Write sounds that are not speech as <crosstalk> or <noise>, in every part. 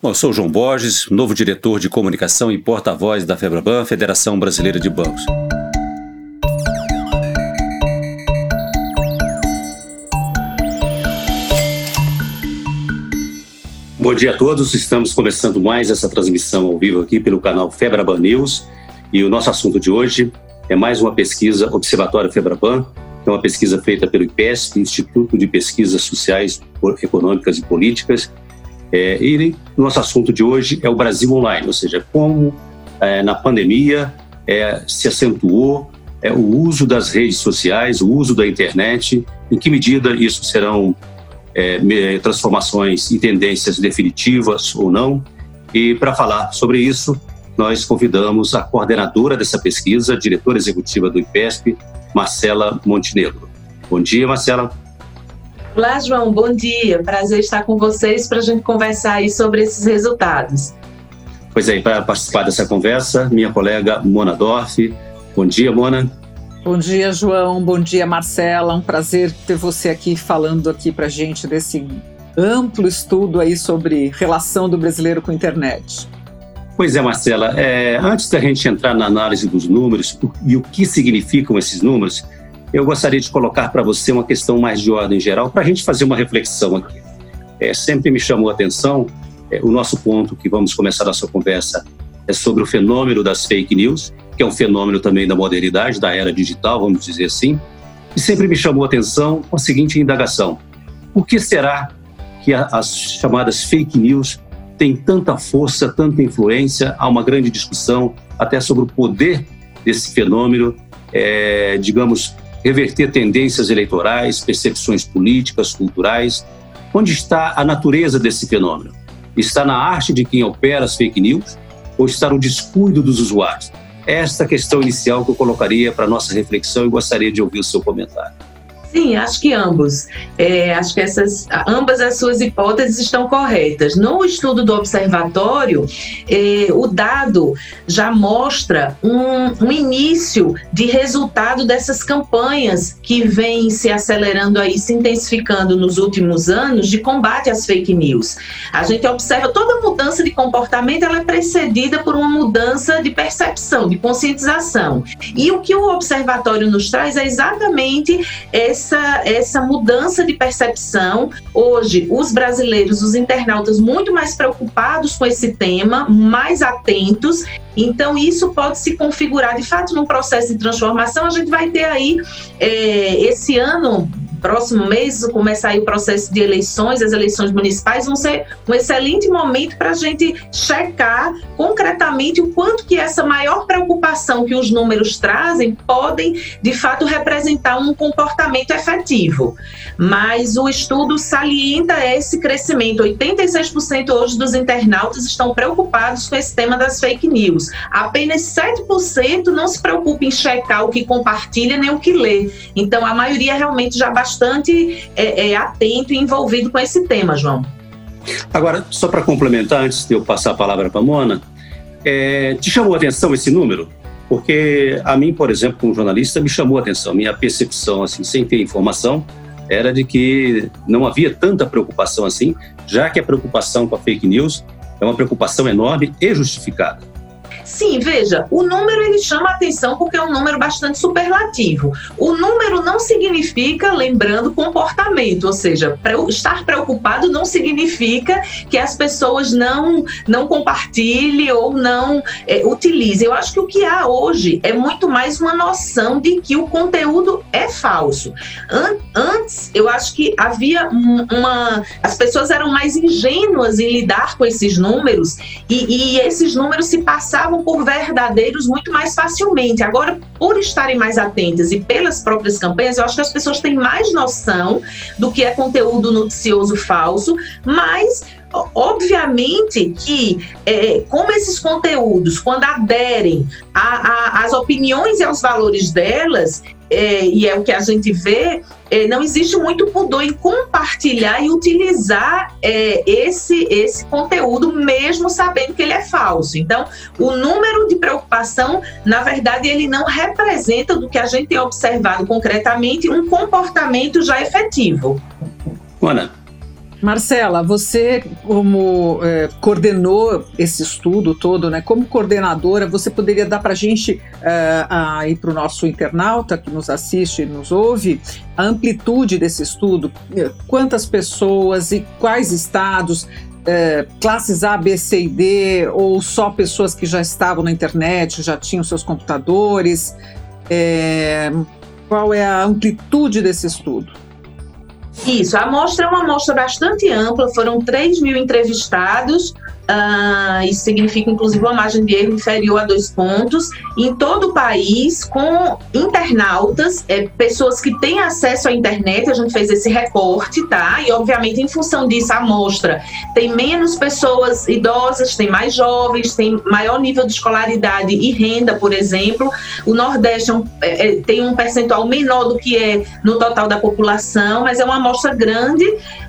Bom, eu sou João Borges, novo diretor de comunicação e porta-voz da FEBRABAN, Federação Brasileira de Bancos. Bom dia a todos, estamos começando mais essa transmissão ao vivo aqui pelo canal FEBRABAN News e o nosso assunto de hoje é mais uma pesquisa Observatório FEBRABAN, que é uma pesquisa feita pelo IPESP, Instituto de Pesquisas Sociais, Econômicas e Políticas, é, e nosso assunto de hoje é o Brasil Online, ou seja, como é, na pandemia é, se acentuou é, o uso das redes sociais, o uso da internet, em que medida isso serão é, transformações e tendências definitivas ou não. E para falar sobre isso, nós convidamos a coordenadora dessa pesquisa, diretora executiva do IPESP, Marcela Montenegro. Bom dia, Marcela. Olá, João, bom dia. Prazer estar com vocês para a gente conversar aí sobre esses resultados. Pois é, para participar dessa conversa, minha colega Mona Dorf. Bom dia, Mona. Bom dia, João. Bom dia, Marcela. Um prazer ter você aqui falando aqui para gente desse amplo estudo aí sobre relação do brasileiro com a internet. Pois é, Marcela. É, antes da gente entrar na análise dos números e o que significam esses números, eu gostaria de colocar para você uma questão mais de ordem geral, para a gente fazer uma reflexão aqui. É, sempre me chamou a atenção, é, o nosso ponto que vamos começar a nossa conversa é sobre o fenômeno das fake news, que é um fenômeno também da modernidade, da era digital, vamos dizer assim, e sempre me chamou a atenção a seguinte indagação: por que será que as chamadas fake news têm tanta força, tanta influência? Há uma grande discussão até sobre o poder desse fenômeno, é, digamos, reverter tendências eleitorais, percepções políticas, culturais. Onde está a natureza desse fenômeno? Está na arte de quem opera as fake news ou está no descuido dos usuários? Esta questão inicial que eu colocaria para nossa reflexão e gostaria de ouvir o seu comentário. Sim, acho que ambos. É, acho que essas, ambas as suas hipóteses estão corretas. No estudo do observatório, é, o dado já mostra um, um, início de resultado dessas campanhas que vêm se acelerando aí, se intensificando nos últimos anos de combate às fake news. A gente observa toda mudança de comportamento ela é precedida por uma mudança de percepção, de conscientização. E o que o observatório nos traz é exatamente esse essa, essa mudança de percepção. Hoje, os brasileiros, os internautas, muito mais preocupados com esse tema, mais atentos. Então, isso pode se configurar de fato num processo de transformação. A gente vai ter aí, é, esse ano, próximo mês começar aí o processo de eleições, as eleições municipais vão ser um excelente momento para a gente checar concretamente o quanto que essa maior preocupação que os números trazem podem, de fato, representar um comportamento efetivo. Mas o estudo salienta esse crescimento. 86% hoje dos internautas estão preocupados com esse tema das fake news. Apenas 7% não se preocupa em checar o que compartilha nem o que lê. Então, a maioria realmente já bastante é, é, atento e envolvido com esse tema, João. Agora, só para complementar, antes de eu passar a palavra para a Mona, é, te chamou a atenção esse número? Porque a mim, por exemplo, como jornalista, me chamou a atenção. Minha percepção, assim, sem ter informação, era de que não havia tanta preocupação assim, já que a preocupação com a fake news é uma preocupação enorme e justificada. Sim, veja, o número ele chama atenção porque é um número bastante superlativo. O número não significa, lembrando, comportamento, ou seja, estar preocupado não significa que as pessoas não não compartilhem ou não é, utilizem. Eu acho que o que há hoje é muito mais uma noção de que o conteúdo é falso. An antes, eu acho que havia uma, as pessoas eram mais ingênuas em lidar com esses números e, e esses números se passavam por verdadeiros muito mais facilmente. Agora, por estarem mais atentas e pelas próprias campanhas, eu acho que as pessoas têm mais noção do que é conteúdo noticioso falso, mas Obviamente que, é, como esses conteúdos, quando aderem às opiniões e aos valores delas, é, e é o que a gente vê, é, não existe muito pudor em compartilhar e utilizar é, esse, esse conteúdo, mesmo sabendo que ele é falso. Então, o número de preocupação, na verdade, ele não representa do que a gente tem observado concretamente um comportamento já efetivo. Ana, Marcela, você como é, coordenou esse estudo todo, né? Como coordenadora, você poderia dar para a gente é, aí para o nosso internauta que nos assiste e nos ouve a amplitude desse estudo, quantas pessoas e quais estados, é, classes A, B, C e D, ou só pessoas que já estavam na internet, já tinham seus computadores? É, qual é a amplitude desse estudo? Isso, a amostra é uma amostra bastante ampla, foram 3 mil entrevistados, Uh, isso significa, inclusive, uma margem de erro inferior a dois pontos. Em todo o país, com internautas, é, pessoas que têm acesso à internet, a gente fez esse recorte, tá? E, obviamente, em função disso, a amostra tem menos pessoas idosas, tem mais jovens, tem maior nível de escolaridade e renda, por exemplo. O Nordeste é um, é, é tem um percentual menor do que é no total da população, mas é uma amostra grande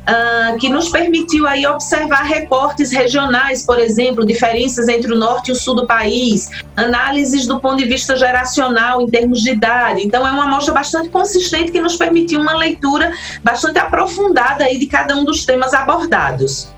uh, que nos permitiu aí observar recortes regionais, por exemplo, diferenças entre o norte e o sul do país, análises do ponto de vista geracional em termos de idade. Então é uma amostra bastante consistente que nos permitiu uma leitura bastante aprofundada aí de cada um dos temas abordados.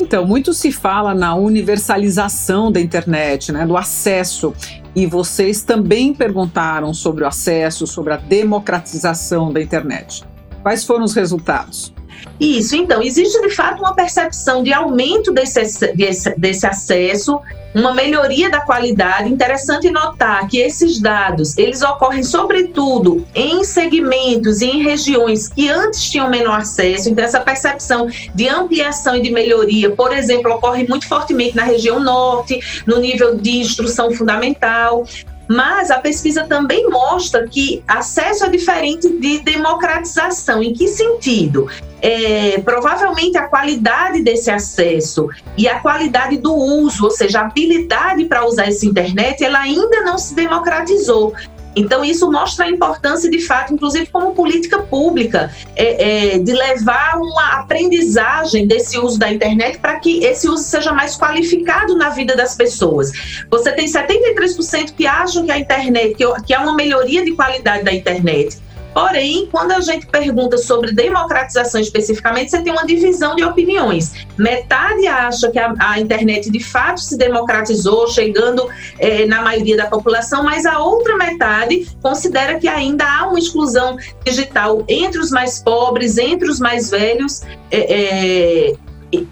Então, muito se fala na universalização da internet, né, do acesso. E vocês também perguntaram sobre o acesso, sobre a democratização da internet. Quais foram os resultados? Isso, então, existe de fato uma percepção de aumento desse, desse, desse acesso, uma melhoria da qualidade. Interessante notar que esses dados, eles ocorrem sobretudo em segmentos e em regiões que antes tinham menor acesso. Então, essa percepção de ampliação e de melhoria, por exemplo, ocorre muito fortemente na região norte, no nível de instrução fundamental. Mas a pesquisa também mostra que acesso é diferente de democratização. Em que sentido? É, provavelmente a qualidade desse acesso e a qualidade do uso, ou seja, a habilidade para usar essa internet, ela ainda não se democratizou. Então, isso mostra a importância, de fato, inclusive como política pública, é, é, de levar uma aprendizagem desse uso da internet para que esse uso seja mais qualificado na vida das pessoas. Você tem 73% que acham que a internet, que, que é uma melhoria de qualidade da internet, Porém, quando a gente pergunta sobre democratização especificamente, você tem uma divisão de opiniões. Metade acha que a, a internet de fato se democratizou, chegando é, na maioria da população, mas a outra metade considera que ainda há uma exclusão digital entre os mais pobres, entre os mais velhos, é, é,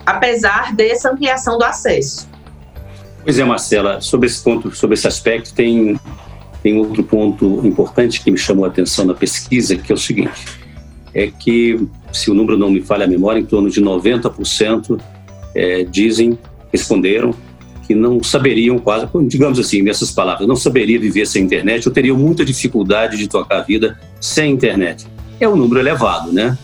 apesar dessa ampliação do acesso. Pois é, Marcela, sobre esse ponto, sobre esse aspecto, tem tem outro ponto importante que me chamou a atenção na pesquisa, que é o seguinte: é que, se o número não me falha a memória, em torno de 90% é, dizem, responderam que não saberiam quase, digamos assim, nessas palavras, não saberia viver sem internet ou teriam muita dificuldade de tocar a vida sem internet. É um número elevado, né?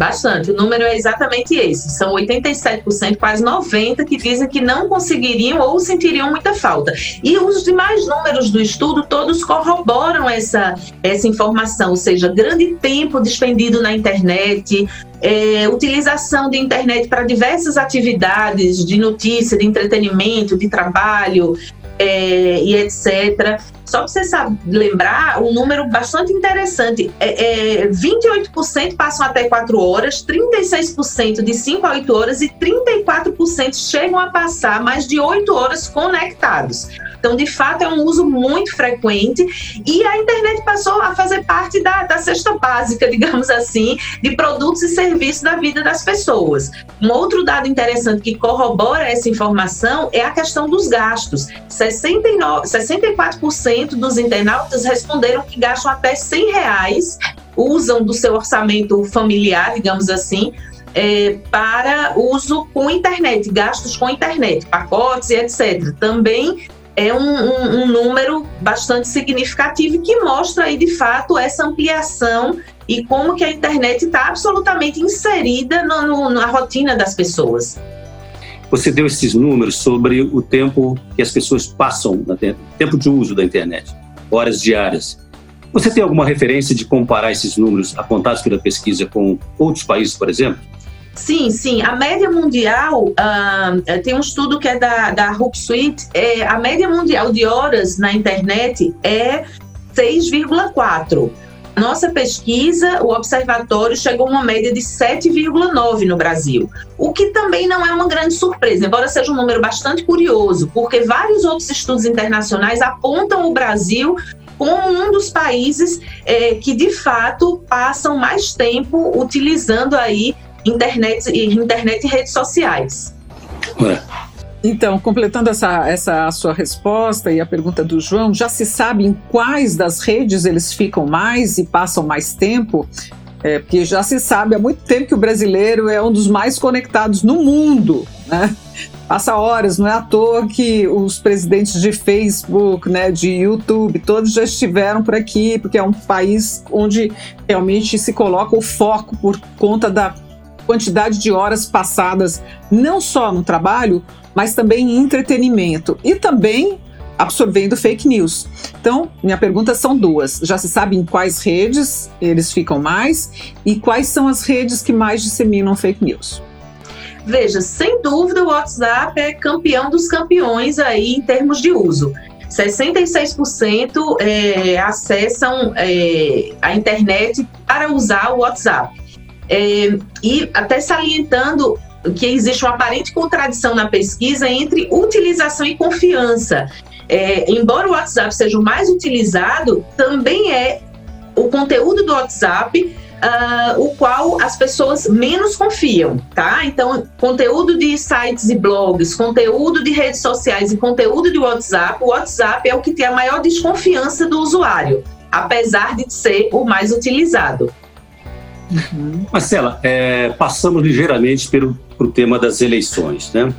Bastante. O número é exatamente esse. São 87%, quase 90%, que dizem que não conseguiriam ou sentiriam muita falta. E os demais números do estudo, todos corroboram essa, essa informação, ou seja, grande tempo despendido na internet, é, utilização de internet para diversas atividades de notícia, de entretenimento, de trabalho, é, e etc. Só para você lembrar, um número bastante interessante: é, é, 28% passam até 4 horas, 36% de 5 a 8 horas e 34% chegam a passar mais de 8 horas conectados. Então, de fato, é um uso muito frequente e a internet passou a fazer parte da, da cesta básica, <laughs> digamos assim, de produtos e serviços da vida das pessoas. Um outro dado interessante que corrobora essa informação é a questão dos gastos. 69, 64% dos internautas responderam que gastam até 100 reais, usam do seu orçamento familiar, digamos assim, é, para uso com internet, gastos com internet, pacotes e etc. Também é um, um, um, número bastante significativo que mostra aí de fato essa ampliação e como que a internet está absolutamente inserida no, no, na rotina das pessoas. Você deu esses números sobre o tempo que as pessoas passam, tempo de uso da internet, horas diárias. Você tem alguma referência de comparar esses números apontados pela pesquisa com outros países, por exemplo? Sim, sim. A média mundial, uh, tem um estudo que é da, da Hoopsuite, é, a média mundial de horas na internet é 6,4. nossa pesquisa, o observatório chegou a uma média de 7,9 no Brasil, o que também não é uma grande surpresa, embora seja um número bastante curioso, porque vários outros estudos internacionais apontam o Brasil como um dos países é, que de fato passam mais tempo utilizando aí internet, internet e redes sociais. É. Então, completando essa, essa sua resposta e a pergunta do João, já se sabe em quais das redes eles ficam mais e passam mais tempo? É, porque já se sabe há muito tempo que o brasileiro é um dos mais conectados no mundo, né? Passa horas, não é à toa que os presidentes de Facebook, né, de YouTube, todos já estiveram por aqui, porque é um país onde realmente se coloca o foco por conta da quantidade de horas passadas, não só no trabalho, mas também em entretenimento e também absorvendo fake news. Então, minha pergunta são duas. Já se sabe em quais redes eles ficam mais e quais são as redes que mais disseminam fake news? Veja, sem dúvida o WhatsApp é campeão dos campeões aí em termos de uso. 66% é, acessam é, a internet para usar o WhatsApp. É, e até salientando que existe uma aparente contradição na pesquisa entre utilização e confiança. É, embora o WhatsApp seja o mais utilizado, também é o conteúdo do WhatsApp uh, o qual as pessoas menos confiam, tá? Então, conteúdo de sites e blogs, conteúdo de redes sociais e conteúdo de WhatsApp, o WhatsApp é o que tem a maior desconfiança do usuário, apesar de ser o mais utilizado. Uhum. Marcela, é, passamos ligeiramente pelo, pelo tema das eleições. Né?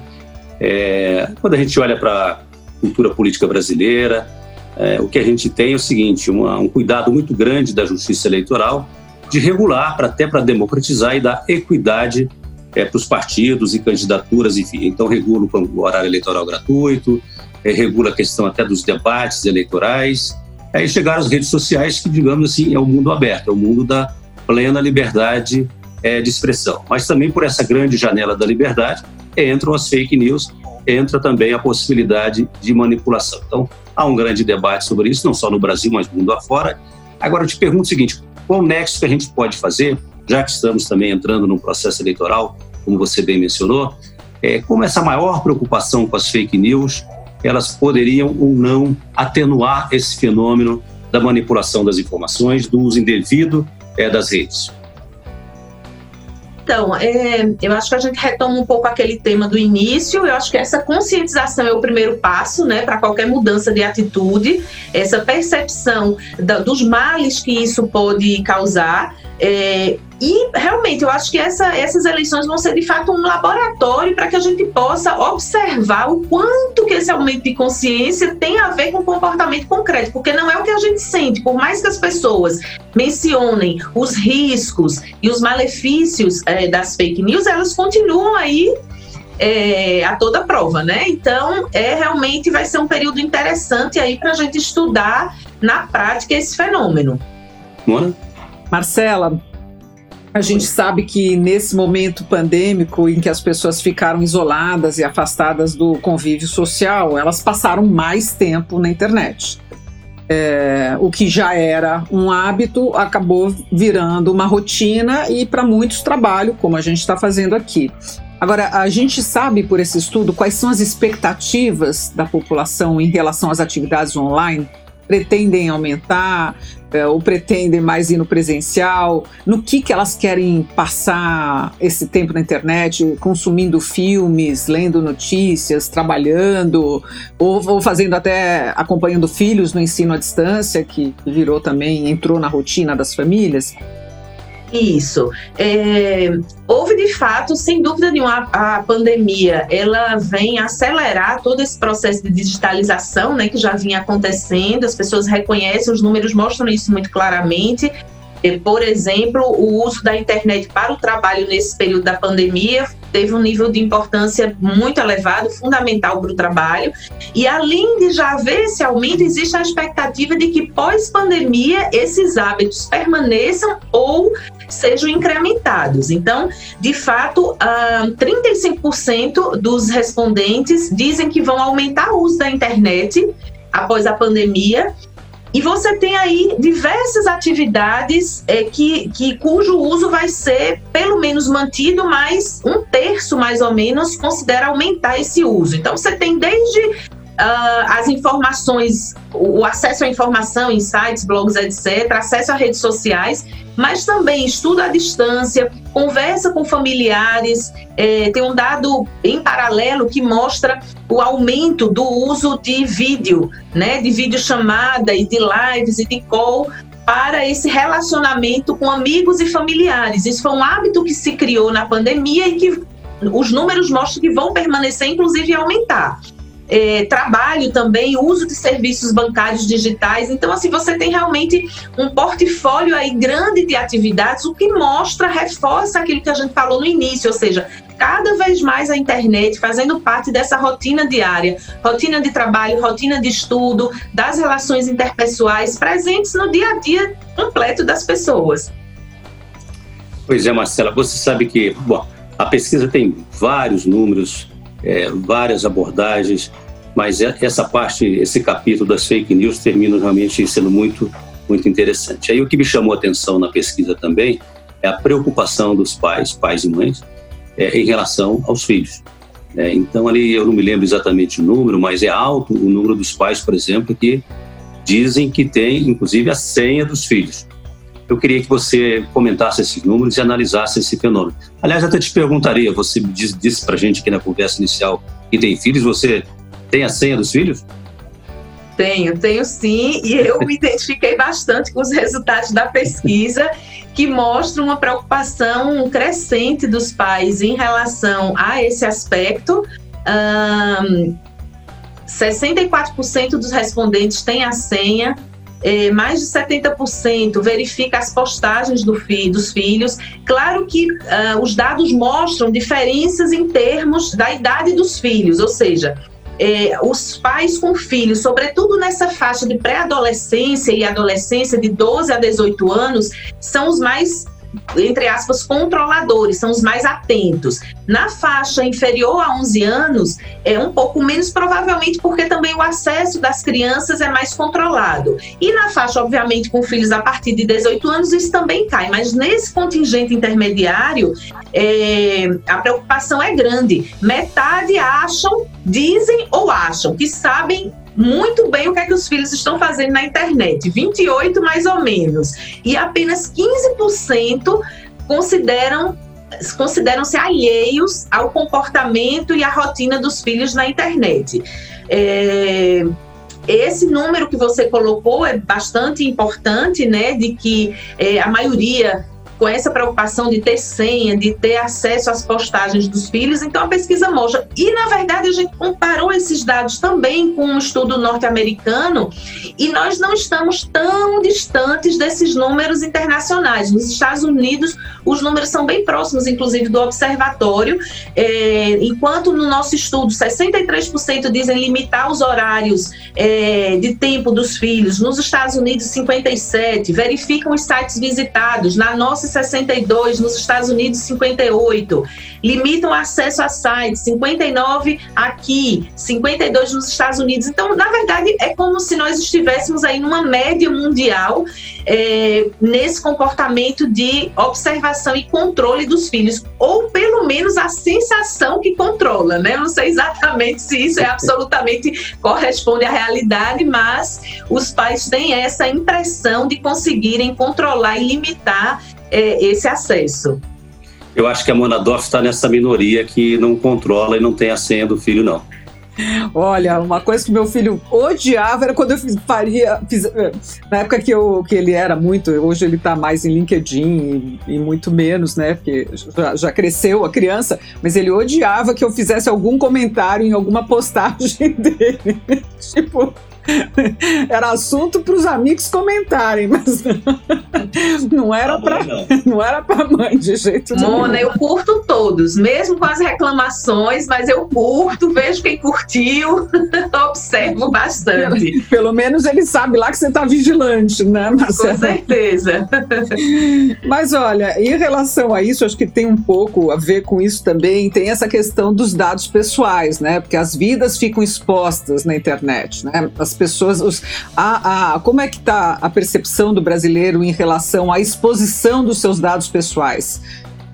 É, quando a gente olha para a cultura política brasileira, é, o que a gente tem é o seguinte: uma, um cuidado muito grande da justiça eleitoral de regular, para até para democratizar e dar equidade é, para os partidos e candidaturas, enfim. Então, regula o horário eleitoral gratuito, é, regula a questão até dos debates eleitorais. Aí chegaram as redes sociais, que, digamos assim, é o mundo aberto, é o mundo da plena liberdade é, de expressão. Mas também por essa grande janela da liberdade entram as fake news, entra também a possibilidade de manipulação. Então, há um grande debate sobre isso, não só no Brasil, mas no mundo afora. Agora, eu te pergunto o seguinte: qual nexo que a gente pode fazer, já que estamos também entrando num processo eleitoral, como você bem mencionou, é, como essa maior preocupação com as fake news, elas poderiam ou não atenuar esse fenômeno da manipulação das informações, do uso indevido é, das redes? Então, é, eu acho que a gente retoma um pouco aquele tema do início. Eu acho que essa conscientização é o primeiro passo, né, para qualquer mudança de atitude. Essa percepção da, dos males que isso pode causar. É, e realmente eu acho que essa, essas eleições vão ser de fato um laboratório para que a gente possa observar o quanto que esse aumento de consciência tem a ver com comportamento concreto, porque não é o que a gente sente. Por mais que as pessoas mencionem os riscos e os malefícios é, das fake news, elas continuam aí é, a toda prova, né? Então, é realmente vai ser um período interessante aí para a gente estudar na prática esse fenômeno. Mona? Marcela, a gente sabe que nesse momento pandêmico em que as pessoas ficaram isoladas e afastadas do convívio social, elas passaram mais tempo na internet. É, o que já era um hábito acabou virando uma rotina e para muitos trabalho, como a gente está fazendo aqui. Agora, a gente sabe por esse estudo quais são as expectativas da população em relação às atividades online? Pretendem aumentar? é, ou pretendem mais ir no presencial, no que, que elas querem passar esse tempo na internet, consumindo filmes, lendo notícias, trabalhando, ou, ou fazendo até acompanhando filhos no ensino à distância, que virou também, entrou na rotina das famílias. Isso. É, houve de fato, sem dúvida nenhuma, a, a pandemia ela vem acelerar todo esse processo de digitalização, né, que já vinha acontecendo. As pessoas reconhecem, os números mostram isso muito claramente. Por exemplo, o uso da internet para o trabalho nesse período da pandemia teve um nível de importância muito elevado, fundamental para o trabalho. E além de já haver esse aumento, existe a expectativa de que pós-pandemia esses hábitos permaneçam ou sejam incrementados. Então, de fato, 35% dos respondentes dizem que vão aumentar o uso da internet após a pandemia E você tem aí diversas atividades é, que, que cujo uso vai ser pelo menos mantido, mas um terço mais ou menos considera aumentar esse uso. Então você tem desde Uh, as informações, o acesso à informação em sites, blogs, etc., acesso a redes sociais, mas também estudo à distância, conversa com familiares. É, tem um dado em paralelo que mostra o aumento do uso de vídeo, né, de videochamada e de lives e de call para esse relacionamento com amigos e familiares. Isso foi um hábito que se criou na pandemia e que os números mostram que vão permanecer, inclusive aumentar é, trabalho também, uso de serviços bancários digitais. Então, assim, você tem realmente um portfólio aí grande de atividades, o que mostra, reforça aquilo que a gente falou no início, ou seja, cada vez mais a internet fazendo parte dessa rotina diária, rotina de trabalho, rotina de estudo, das relações interpessoais presentes no dia a dia completo das pessoas. Pois é, Marcela, você sabe que, bom, a pesquisa tem vários números, é, várias abordagens, mas é, essa parte, esse capítulo das fake news termina realmente sendo muito, muito interessante. Aí o que me chamou a atenção na pesquisa também é a preocupação dos pais, pais e mães, é, em relação aos filhos. É, então ali eu não me lembro exatamente o número, mas é alto o número dos pais, por exemplo, que dizem que tem, inclusive, a senha dos filhos. Eu queria que você comentasse esses números e analisasse esse fenômeno. Aliás, até te perguntaria, você disse, disse para gente aqui na conversa inicial que tem filhos, você tem a senha dos filhos? Tenho, tenho sim, e eu me identifiquei bastante com os resultados da pesquisa, que mostram uma preocupação crescente dos pais em relação a esse aspecto. Um, 64% dos respondentes têm a senha, é, mais de 70% verifica as postagens do fi, dos filhos. Claro que uh, os dados mostram diferenças em termos da idade dos filhos, ou seja, é, os pais com filhos, sobretudo nessa faixa de pré-adolescência e adolescência de 12 a 18 anos, são os mais entre aspas, controladores, são os mais atentos. Na faixa inferior a 11 anos, é um pouco menos, provavelmente porque também o acesso das crianças é mais controlado. E na faixa, obviamente, com filhos a partir de 18 anos, isso também cai. Mas nesse contingente intermediário, é, a preocupação é grande. Metade acham, dizem ou acham que sabem muito bem o que é que os filhos estão fazendo na internet, 28 mais ou menos, e apenas 15% consideram consideram-se alheios ao comportamento e à rotina dos filhos na internet. É, esse número que você colocou é bastante importante, né? De que é, a maioria com essa preocupação de ter senha, de ter acesso às postagens dos filhos. Então a pesquisa mostra. E na verdade a gente comparou esses dados também com um estudo norte-americano e nós não estamos tão distantes desses números internacionais. Nos Estados Unidos os números são bem próximos, inclusive do observatório. É, enquanto no nosso estudo 63% dizem limitar os horários é, de tempo dos filhos, nos Estados Unidos 57 verificam os sites visitados. Na nossa 62, nos Estados Unidos 58. Limitam acesso a sites, 59 aqui, 52 nos Estados Unidos. Então, na verdade, é como se nós estivéssemos aí numa média mundial é, nesse comportamento de observação e controle dos filhos, ou pelo menos a sensação que controla, né? Eu não sei exatamente se isso é absolutamente corresponde à realidade, mas os pais têm essa impressão de conseguirem controlar e limitar é, esse acesso. Eu acho que a Monadorf está nessa minoria que não controla e não tem a senha do filho, não. Olha, uma coisa que meu filho odiava era quando eu faria. Fiz, eh, na época que, eu, que ele era muito, hoje ele está mais em LinkedIn e, e, muito menos, né? Porque já, já, cresceu a criança, mas ele odiava que eu fizesse algum comentário em alguma postagem <laughs> dele. tipo, <laughs> Era assunto para os amigos comentarem, mas <laughs> não era para <laughs> não era para mãe de jeito nenhum. Mona, eu curto todos, mesmo com as reclamações, mas eu curto, vejo quem curtiu, observo bastante. Pelo menos ele sabe lá que você está vigilante, né, Marcela? Com certeza. Mas olha, em relação a isso, acho que tem um pouco a ver com isso também. Tem essa questão dos dados pessoais, né? Porque as vidas ficam expostas na internet, né? As as pessoas, os, a, a, como é que está a percepção do brasileiro em relação à exposição dos seus dados pessoais?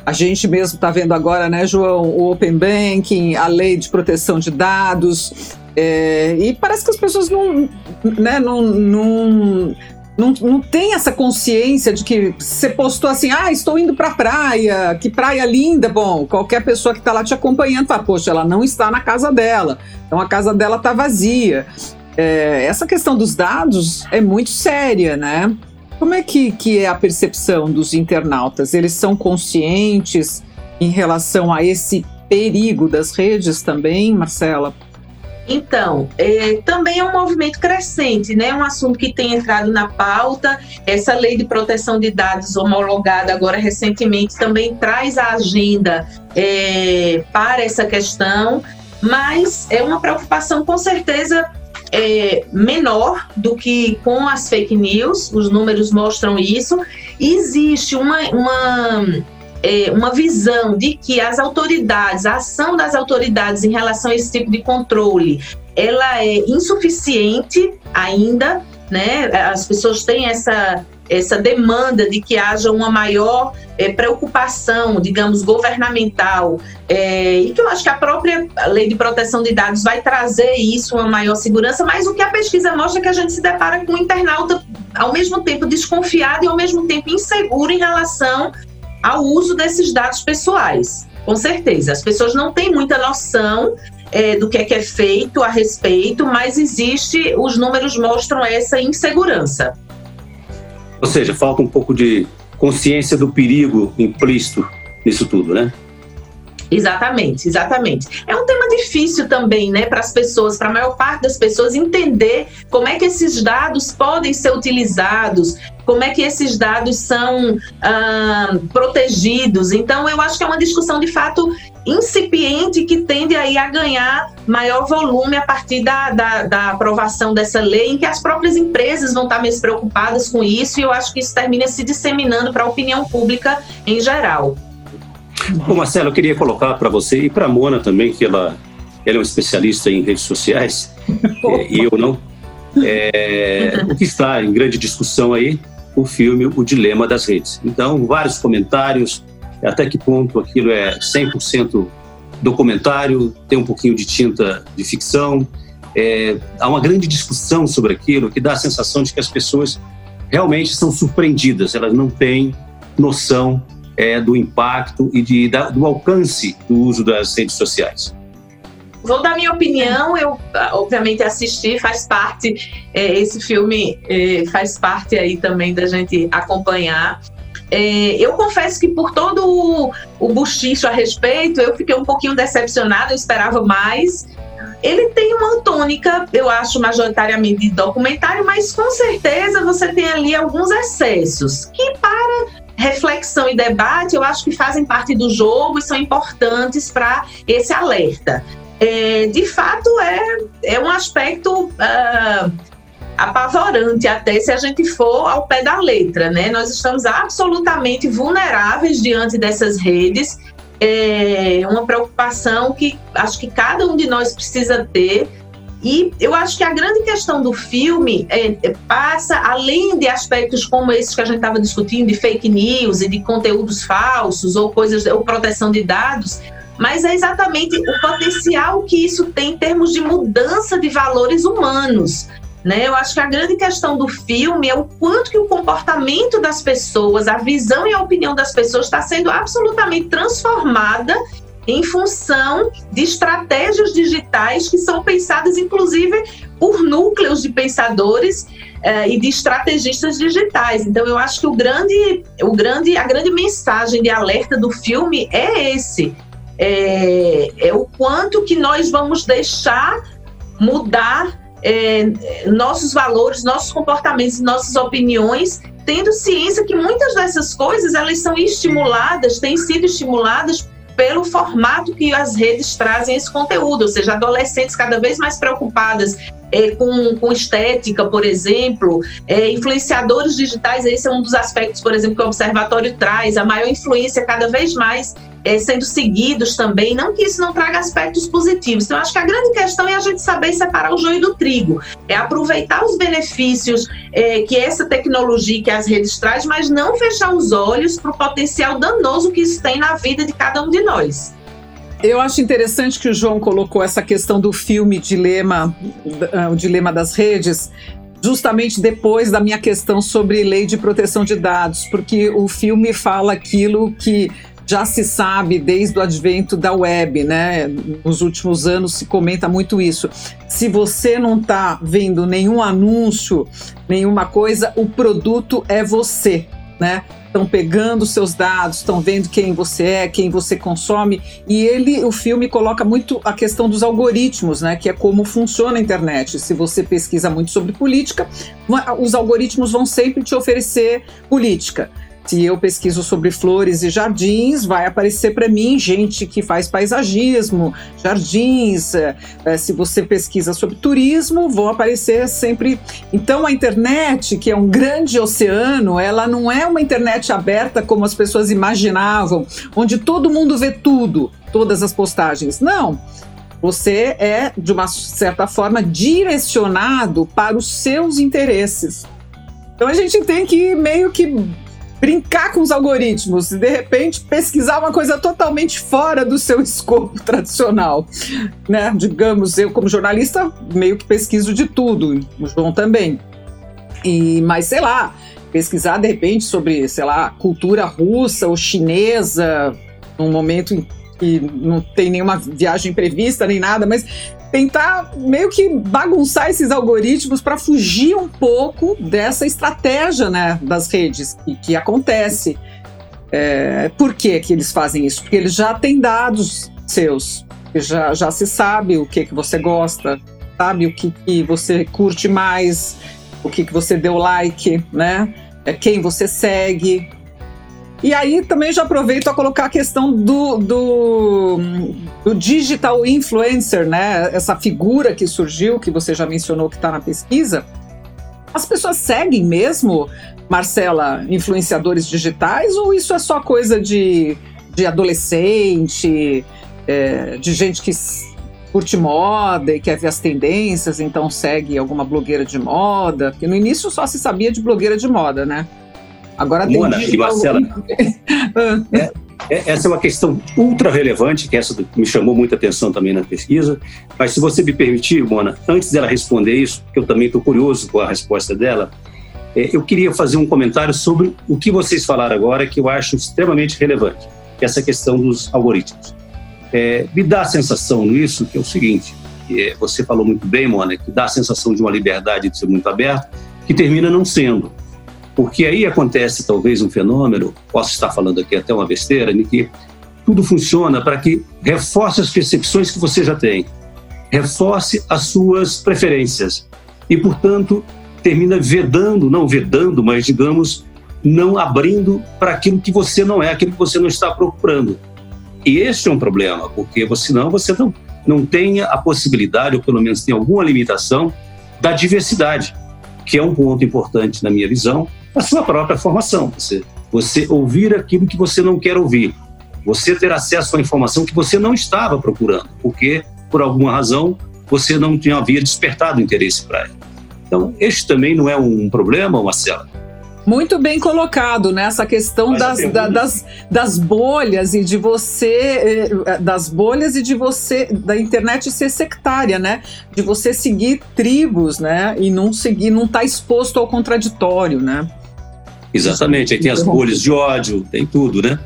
A gente mesmo está vendo agora, né, João, o Open Banking, a lei de proteção de dados, é, e parece que as pessoas não, né, não, não, não, não tem essa consciência de que você postou assim, ah, estou indo para a praia, que praia linda. Bom, qualquer pessoa que está lá te acompanhando fala, poxa, ela não está na casa dela, então a casa dela está vazia. É, essa questão dos dados é muito séria, né? Como é que, que é a percepção dos internautas? Eles são conscientes em relação a esse perigo das redes também, Marcela? Então, é, também é um movimento crescente, né? Um assunto que tem entrado na pauta. Essa lei de proteção de dados homologada agora recentemente também traz a agenda é, para essa questão, mas é uma preocupação com certeza é, menor do que com as fake news, os números mostram isso. Existe uma, uma, é, uma visão de que as autoridades, a ação das autoridades em relação a esse tipo de controle, ela é insuficiente ainda, né? As pessoas têm essa essa demanda de que haja uma maior é, preocupação, digamos, governamental, é, e que eu acho que a própria lei de proteção de dados vai trazer isso, uma maior segurança, mas o que a pesquisa mostra é que a gente se depara com um internauta ao mesmo tempo desconfiado e ao mesmo tempo inseguro em relação ao uso desses dados pessoais. Com certeza, as pessoas não têm muita noção é, do que é que é feito a respeito, mas existe, os números mostram essa insegurança. Ou seja, falta um pouco de consciência do perigo implícito nisso tudo, né? Exatamente, exatamente. É um tema difícil também, né, para as pessoas, para a maior parte das pessoas entender como é que esses dados podem ser utilizados, como é que esses dados são ah, protegidos. Então, eu acho que é uma discussão de fato incipiente que tende aí a ganhar maior volume a partir da, da, da, aprovação dessa lei, em que as próprias empresas vão estar mais preocupadas com isso, e eu acho que isso termina se disseminando para a opinião pública em geral. Bom, Marcelo, eu queria colocar para você e para a Mona também, que ela, ela é uma especialista em redes sociais, é, e eu não, é, o que está em grande discussão aí, o filme O Dilema das Redes. Então, vários comentários, até que ponto aquilo é 100% documentário, tem um pouquinho de tinta de ficção. É, há uma grande discussão sobre aquilo que dá a sensação de que as pessoas realmente são surpreendidas, elas não têm noção é, do impacto e de, da, do alcance do uso das redes sociais. Vou dar minha opinião, eu obviamente assisti, faz parte, é, esse filme é, faz parte aí também da gente acompanhar. É, eu confesso que por todo o, o buchicho a respeito, eu fiquei um pouquinho decepcionada, eu esperava mais. Ele tem uma tônica, eu acho, majoritariamente de documentário, mas com certeza você tem ali alguns excessos que, para reflexão e debate, eu acho que fazem parte do jogo e são importantes para esse alerta. É, de fato, é, é um aspecto. Uh, apavorante até se a gente for ao pé da letra, né? Nós estamos absolutamente vulneráveis diante dessas redes. É uma preocupação que acho que cada um de nós precisa ter. E eu acho que a grande questão do filme é, é, passa além de aspectos como esses que a gente estava discutindo, de fake news e de conteúdos falsos ou coisas, ou proteção de dados, mas é exatamente o potencial que isso tem em termos de mudança de valores humanos. Né? Eu acho que a grande questão do filme é o quanto que o comportamento das pessoas, a visão e a opinião das pessoas está sendo absolutamente transformada em função de estratégias digitais que são pensadas, inclusive, por núcleos de pensadores eh, e de estrategistas digitais. Então, eu acho que o grande, o grande, a grande mensagem de alerta do filme é esse: é, é o quanto que nós vamos deixar mudar é, nossos valores, nossos comportamentos, nossas opiniões, tendo ciência que muitas dessas coisas elas são estimuladas, têm sido estimuladas pelo formato que as redes trazem esse conteúdo, ou seja, adolescentes cada vez mais preocupadas é, com, com, estética, por exemplo, é, influenciadores digitais, esse é um dos aspectos, por exemplo, que o Observatório traz, a maior influência cada vez mais é, sendo seguidos também. Não que isso não traga aspectos positivos. Então, acho que a grande questão é a gente saber separar o joio do trigo, é aproveitar os benefícios é, que essa tecnologia que as redes traz, mas não fechar os olhos para o potencial danoso que isso tem na vida de cada um de nós. Eu acho interessante que o João colocou essa questão do filme Dilema, o Dilema das Redes, justamente depois da minha questão sobre lei de proteção de dados, porque o filme fala aquilo que já se sabe desde o advento da web, né? Nos últimos anos se comenta muito isso. Se você não está vendo nenhum anúncio, nenhuma coisa, o produto é você, né? Estão pegando seus dados, estão vendo quem você é, quem você consome, e ele, o filme coloca muito a questão dos algoritmos, né? Que é como funciona a internet. Se você pesquisa muito sobre política, os algoritmos vão sempre te oferecer política. Se eu pesquiso sobre flores e jardins, vai aparecer para mim gente que faz paisagismo, jardins. É, é, se você pesquisa sobre turismo, vão aparecer sempre. Então, a internet, que é um grande oceano, ela não é uma internet aberta como as pessoas imaginavam, onde todo mundo vê tudo, todas as postagens. Não. Você é, de uma certa forma, direcionado para os seus interesses. Então a gente tem que meio que brincar com os algoritmos e de repente pesquisar uma coisa totalmente fora do seu <laughs> escopo tradicional, né? Digamos, eu como jornalista meio que pesquiso de tudo, o João também. E mas sei lá, pesquisar de repente sobre, sei lá, cultura russa ou chinesa, num momento que não tem nenhuma viagem prevista nem nada, mas tentar meio que bagunçar esses algoritmos para fugir um pouco dessa estratégia né, das redes que, que acontece. É, por que, que eles fazem isso? Porque eles já têm dados seus, já, já se sabe o que, que você gosta, sabe o que, que você curte mais, o que, que você deu like, né? É, quem você segue, e aí também já aproveito a colocar a questão do, do, do, digital influencer, né? Essa figura que surgiu, que você já mencionou que está na pesquisa. As pessoas seguem mesmo, Marcela, influenciadores digitais, ou isso é só coisa de, de adolescente, é, de gente que curte moda e quer ver as tendências, então segue alguma blogueira de moda? Porque no início só se sabia de blogueira de moda, né? Agora tem Mona e Marcela, <laughs> é, é, essa é uma questão ultra relevante, que essa me chamou muita atenção também na pesquisa. Mas se você me permitir, Mona, antes dela responder isso, porque eu também estou curioso com a resposta dela, é, eu queria fazer um comentário sobre o que vocês falaram agora, que eu acho extremamente relevante, que é essa questão dos algoritmos. É, me dá a sensação nisso que é o seguinte, você falou muito bem, Mona, que dá a sensação de uma liberdade de ser muito aberta, que termina não sendo. Porque aí acontece talvez um fenômeno, posso estar falando aqui até uma besteira, em que tudo funciona para que reforce as percepções que você já tem, reforce as suas preferências e, portanto, termina vedando, não vedando, mas digamos, não abrindo para aquilo que você não é, aquilo que você não está procurando. E este é um problema, porque senão você não, não tem a possibilidade, ou pelo menos tem alguma limitação, da diversidade, que é um ponto importante na minha visão, a sua própria formação. Você, você ouvir aquilo que você não quer ouvir. Você ter acesso à informação que você não estava procurando, porque, por alguma razão, você não tinha, havia despertado interesse para ela. Então, este também não é um problema, Marcela? Muito bem colocado nessa né? questão das, da, das, das bolhas e de você eh, das bolhas e de você da internet ser sectária, né? De você seguir tribos, né? E não seguir, não estar tá exposto ao contraditório, né? Exatamente, aí tem as bolhas de ódio, tem tudo, né?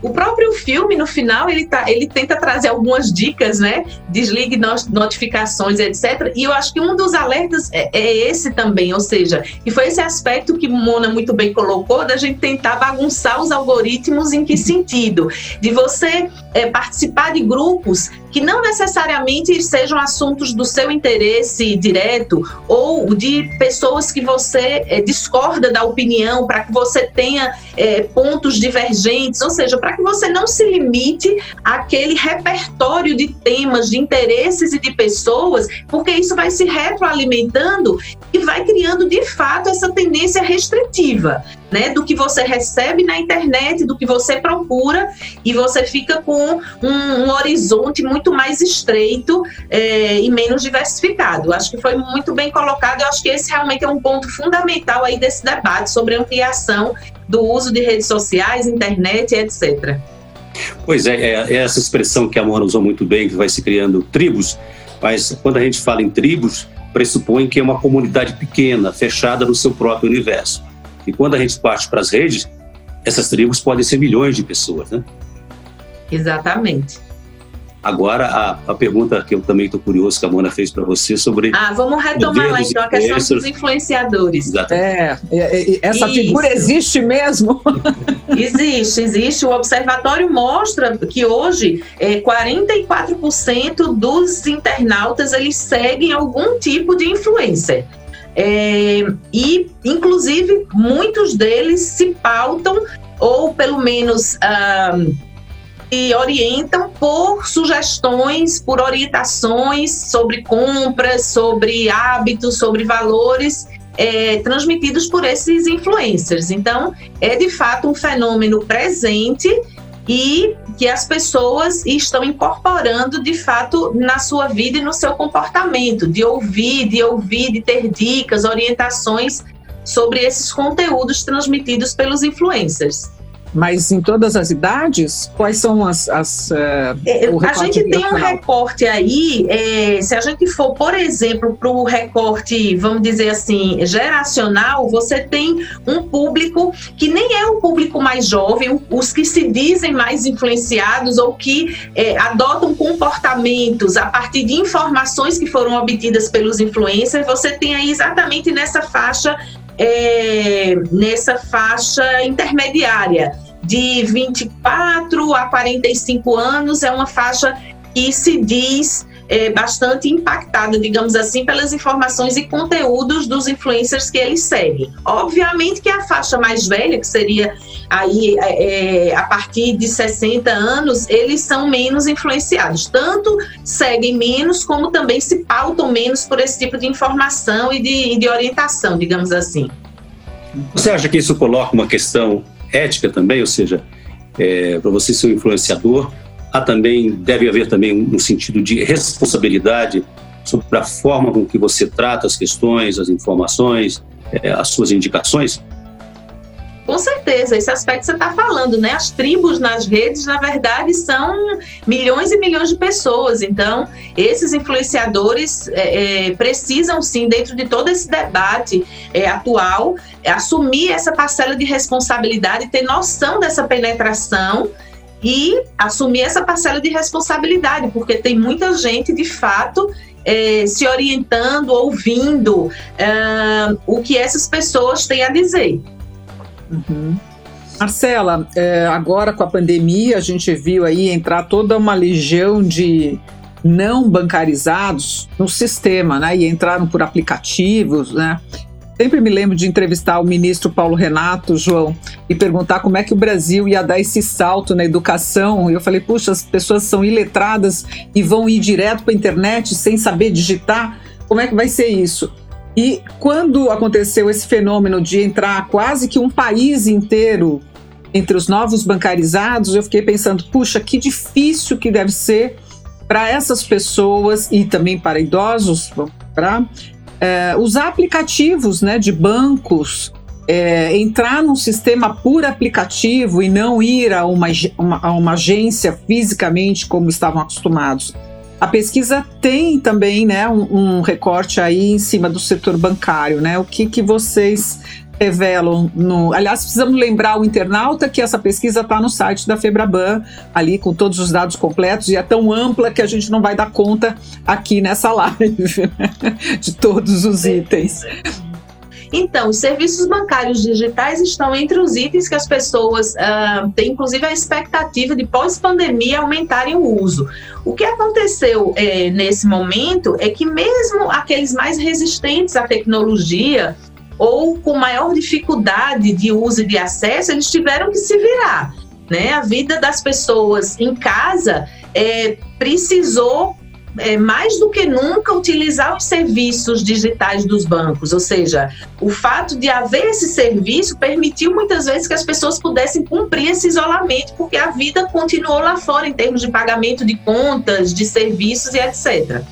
O próprio filme, no final, ele, tá, ele tenta trazer algumas dicas, né? Desligue notificações, etc. E eu acho que um dos alertas é, é, esse também, ou seja, e foi esse aspecto que Mona muito bem colocou, da gente tentar bagunçar os algoritmos em que sentido? De você é, participar de grupos que não necessariamente sejam assuntos do seu interesse direto ou de pessoas que você é, discorda da opinião, para que você tenha é, pontos divergentes, ou seja, para que você não se limite àquele repertório de temas, de interesses e de pessoas, porque isso vai se retroalimentando e vai criando de fato essa tendência restritiva. Né, do que você recebe na internet, do que você procura, e você fica com um, um horizonte muito mais estreito é, e menos diversificado. Acho que foi muito bem colocado. Eu acho que esse realmente é um ponto fundamental aí desse debate sobre ampliação do uso de redes sociais, internet, etc. Pois é, é, é essa expressão que a Mona usou muito bem, que vai se criando tribos, mas quando a gente fala em tribos, pressupõe que é uma comunidade pequena, fechada no seu próprio universo. E quando a gente parte para as redes, essas tribos podem ser milhões de pessoas, né? Exatamente. Agora, a, a pergunta que eu também estou curioso que a Mona fez para você sobre. Ah, vamos retomar lá então a questão dos influenciadores. É, é, é, essa Isso. figura existe mesmo? <laughs> Existe, existe. O observatório mostra que hoje é, 44% dos internautas eles seguem algum tipo de influencer. É, e, inclusive, muitos deles se pautam, ou pelo menos ah, se orientam por sugestões, por orientações sobre compras, sobre hábitos, sobre valores é, transmitidos por esses influencers. Então, é de fato um fenômeno presente e que as pessoas estão incorporando de fato na sua vida e no seu comportamento, de ouvir, de ouvir, de ter dicas, orientações sobre esses conteúdos transmitidos pelos influencers. Mas em todas as idades, quais são as. as uh, a gente tem um recorte aí, é, se a gente for, por exemplo, para o recorte, vamos dizer assim, geracional, você tem um público que nem é o público mais jovem, os que se dizem mais influenciados ou que é, adotam comportamentos a partir de informações que foram obtidas pelos influencers, você tem aí exatamente nessa faixa é, nessa faixa intermediária, de 24 a 45 anos, é uma faixa que se diz é, bastante impactada, digamos assim, pelas informações e conteúdos dos influencers que eles seguem. Obviamente que a faixa mais velha, que seria aí é, é a partir de 60 anos, eles são menos influenciados. Tanto seguem menos, como também se pautam menos por esse tipo de informação e de, de orientação, digamos assim. Você acha que isso coloca uma questão ética também, ou seja, é, para você ser um influenciador, há também deve haver também um sentido de responsabilidade sobre a forma com que você trata as questões, as informações, é, as suas indicações? Com certeza, esse aspecto você está falando, né? As tribos nas redes, na verdade, são milhões e milhões de pessoas. Então, esses influenciadores é, é, precisam, sim, dentro de todo esse debate é, atual, assumir essa parcela de responsabilidade, ter noção dessa penetração e assumir essa parcela de responsabilidade, porque tem muita gente, de fato, é, se orientando, ouvindo é, o que essas pessoas têm a dizer. Uhum. Marcela, é, agora com a pandemia, a gente viu aí entrar toda uma legião de não bancarizados no sistema, né? E entraram por aplicativos, né? Sempre me lembro de entrevistar o ministro Paulo Renato, João, e perguntar como é que o Brasil ia dar esse salto na educação. E eu falei, puxa, as pessoas são iletradas e vão ir direto para a internet sem saber digitar. Como é que vai ser isso? E quando aconteceu esse fenômeno de entrar quase que um país inteiro entre os novos bancarizados, eu fiquei pensando, puxa, que difícil que deve ser para essas pessoas e também para idosos, para é, usar aplicativos né, de bancos, é, entrar num sistema por aplicativo e não ir a uma, uma, a uma agência fisicamente como estavam acostumados. A pesquisa tem também né, um, um, recorte aí em cima do setor bancário. Né? O que, que vocês revelam no. Aliás, precisamos lembrar o internauta que essa pesquisa está no site da Febraban, ali com todos os dados completos, e é tão ampla que a gente não vai dar conta aqui nessa <laughs> live de todos os itens. Então, os serviços bancários digitais estão entre os itens que as pessoas uh, têm, inclusive, a expectativa de pós-pandemia aumentarem o uso. O que aconteceu é, nesse momento é que, mesmo aqueles mais resistentes à tecnologia, ou com maior dificuldade de uso e de acesso, eles tiveram que se virar. Né? A vida das pessoas em casa é, precisou é, mais do que nunca, utilizar os serviços digitais dos bancos. Ou seja, o fato de haver esse serviço permitiu muitas vezes que as pessoas pudessem cumprir esse isolamento, porque a vida continuou lá fora em termos de pagamento de contas, de serviços e etc.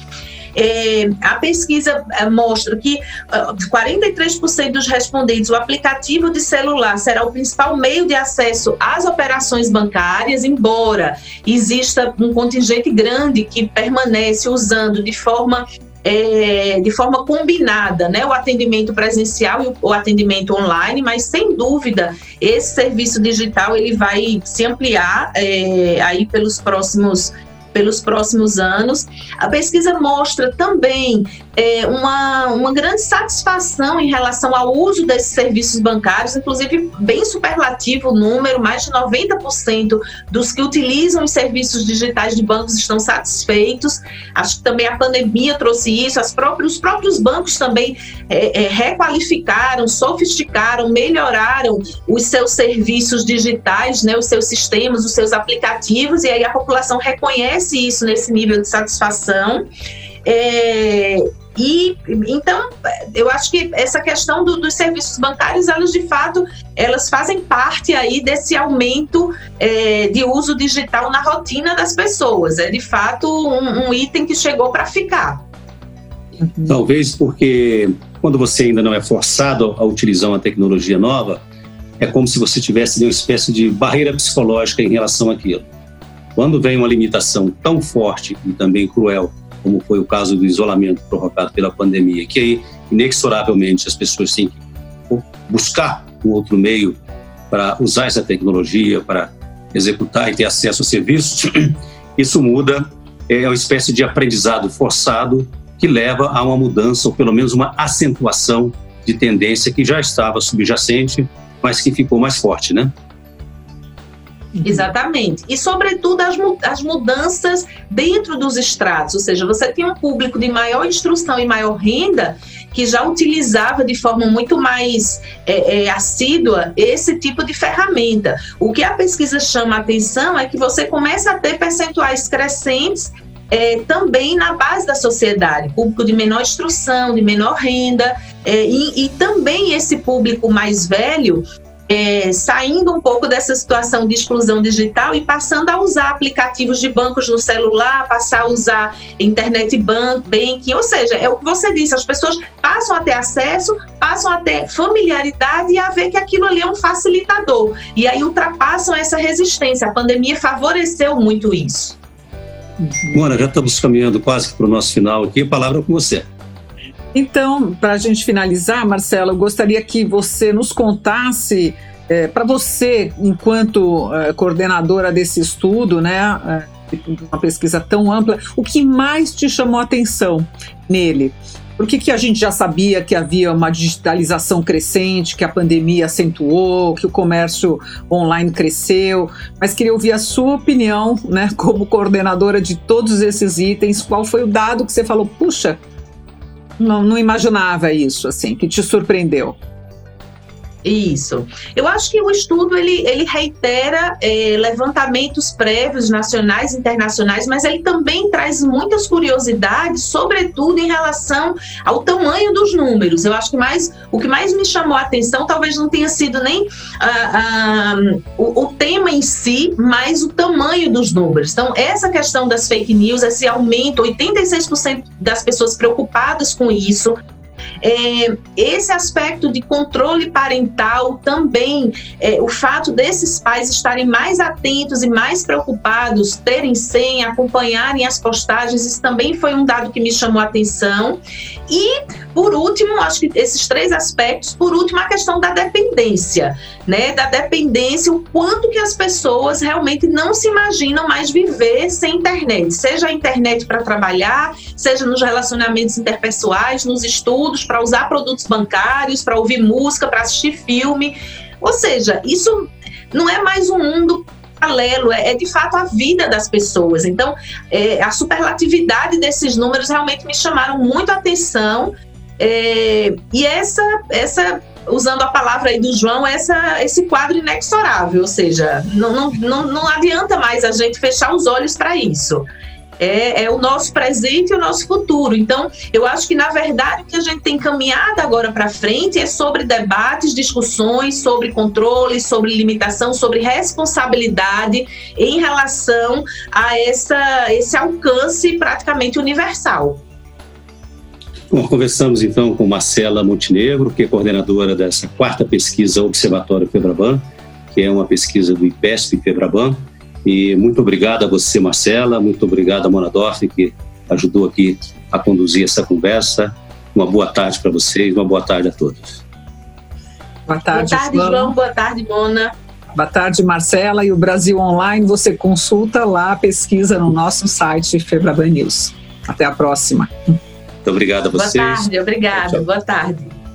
É, a pesquisa é, mostra que uh, 43% dos respondentes, o aplicativo de celular será o principal meio de acesso às operações bancárias, embora exista um contingente grande que permanece usando de forma é, de forma combinada, né, o atendimento presencial e o, o, atendimento online, mas sem dúvida esse serviço digital ele vai se ampliar é, aí pelos próximos pelos próximos anos. A pesquisa mostra também é, uma, uma grande satisfação em relação ao uso desses serviços bancários, inclusive bem superlativo o número, mais de 90% dos que utilizam os serviços digitais de bancos estão satisfeitos. Acho que também a pandemia trouxe isso, as próprios, os próprios bancos também é, é, requalificaram, sofisticaram, melhoraram os seus serviços digitais, né, os seus sistemas, os seus aplicativos, e aí a população reconhece isso nesse nível de satisfação. É, e então eu acho que essa questão do, dos serviços bancários, elas de fato elas fazem parte aí desse aumento é, de uso digital na rotina das pessoas. É de fato um, um item que chegou para ficar. Talvez porque quando você ainda não é forçado a utilizar uma tecnologia nova, é como se você tivesse uma espécie de barreira psicológica em relação àquilo. Quando vem uma limitação tão forte e também cruel como foi o caso do isolamento provocado pela pandemia, que aí, inexoravelmente, as pessoas têm que buscar um outro meio para usar essa tecnologia, para executar e ter acesso a serviços, <clears throat> isso muda, é uma espécie de aprendizado forçado que leva a uma mudança, ou pelo menos uma acentuação de tendência que já estava subjacente, mas que ficou mais forte, né? Uhum. Exatamente. E, sobretudo, as, as mudanças dentro dos estratos, ou seja, você tem um público de maior instrução e maior renda que já utilizava de forma muito mais é, é, assídua esse tipo de ferramenta. O que a pesquisa chama a atenção é que você começa a ter percentuais crescentes é, também na base da sociedade, público de menor instrução, de menor renda, é, e, e, também esse público mais velho é, saindo um pouco dessa situação de exclusão digital e passando a usar aplicativos de bancos no celular, passar a usar internet banking, ou seja, é o que você disse, as pessoas passam a ter acesso, passam a ter familiaridade e a ver que aquilo ali é um facilitador. E aí ultrapassam essa resistência. A pandemia favoreceu muito isso. Mona, já estamos caminhando quase para o nosso final aqui. A palavra é com você. Então, para a gente finalizar, Marcela, eu gostaria que você nos contasse, é, para você, enquanto é, coordenadora desse estudo, né, é, uma pesquisa tão ampla, o que mais te chamou a atenção nele? Por que, que a gente já sabia que havia uma digitalização crescente, que a pandemia acentuou, que o comércio online cresceu? Mas queria ouvir a sua opinião, né, como coordenadora de todos esses itens. Qual foi o dado que você falou, puxa, não, não imaginava isso, assim, que te surpreendeu? Isso. Eu acho que o estudo ele, ele reitera é, levantamentos prévios nacionais e internacionais, mas ele também traz muitas curiosidades, sobretudo em relação ao tamanho dos números. Eu acho que mais o que mais me chamou a atenção talvez não tenha sido nem ah, ah, o, o tema em si, mas o tamanho dos números. Então, essa questão das fake news, esse aumento, 86% das pessoas preocupadas com isso, é, esse aspecto de controle parental também, é, o fato desses pais estarem mais atentos e mais preocupados, terem senha, acompanharem as postagens, isso também foi um dado que me chamou a atenção. E, por último, acho que esses três aspectos, por último, a questão da dependência, né? Da dependência, o quanto que as pessoas realmente não se imaginam mais viver sem internet, seja a internet para trabalhar, seja nos relacionamentos interpessoais, nos estudos, para usar produtos bancários, para ouvir música, para assistir filme. Ou seja, isso não é mais um mundo paralelo, é, é, de fato a vida das pessoas. Então, é, a superlatividade desses números realmente me chamaram muito a atenção. É, e essa, essa, usando a palavra aí do João, essa, esse quadro inexorável, ou seja, não, não, não, não adianta mais a gente fechar os olhos para isso. É, é, o nosso presente e o nosso futuro. Então, eu acho que, na verdade, o que a gente tem caminhado agora para frente é sobre debates, discussões, sobre controle, sobre limitação, sobre responsabilidade em relação a essa, esse alcance praticamente universal. Bom, conversamos então com Marcela Montenegro, que é coordenadora dessa quarta pesquisa Observatório Febraban, que é uma pesquisa do IPESP Febraban. E muito obrigado a você, Marcela, muito obrigado a Mona Dorf, que ajudou aqui a conduzir essa conversa. Uma boa tarde para vocês, uma boa tarde a todos. Boa tarde, boa tarde João. João. Boa tarde, Mona. Boa tarde, Marcela. E o Brasil Online, você consulta lá a pesquisa no nosso site Febraban News. Até a próxima. Muito obrigado a vocês. Boa tarde, obrigada. Boa tarde.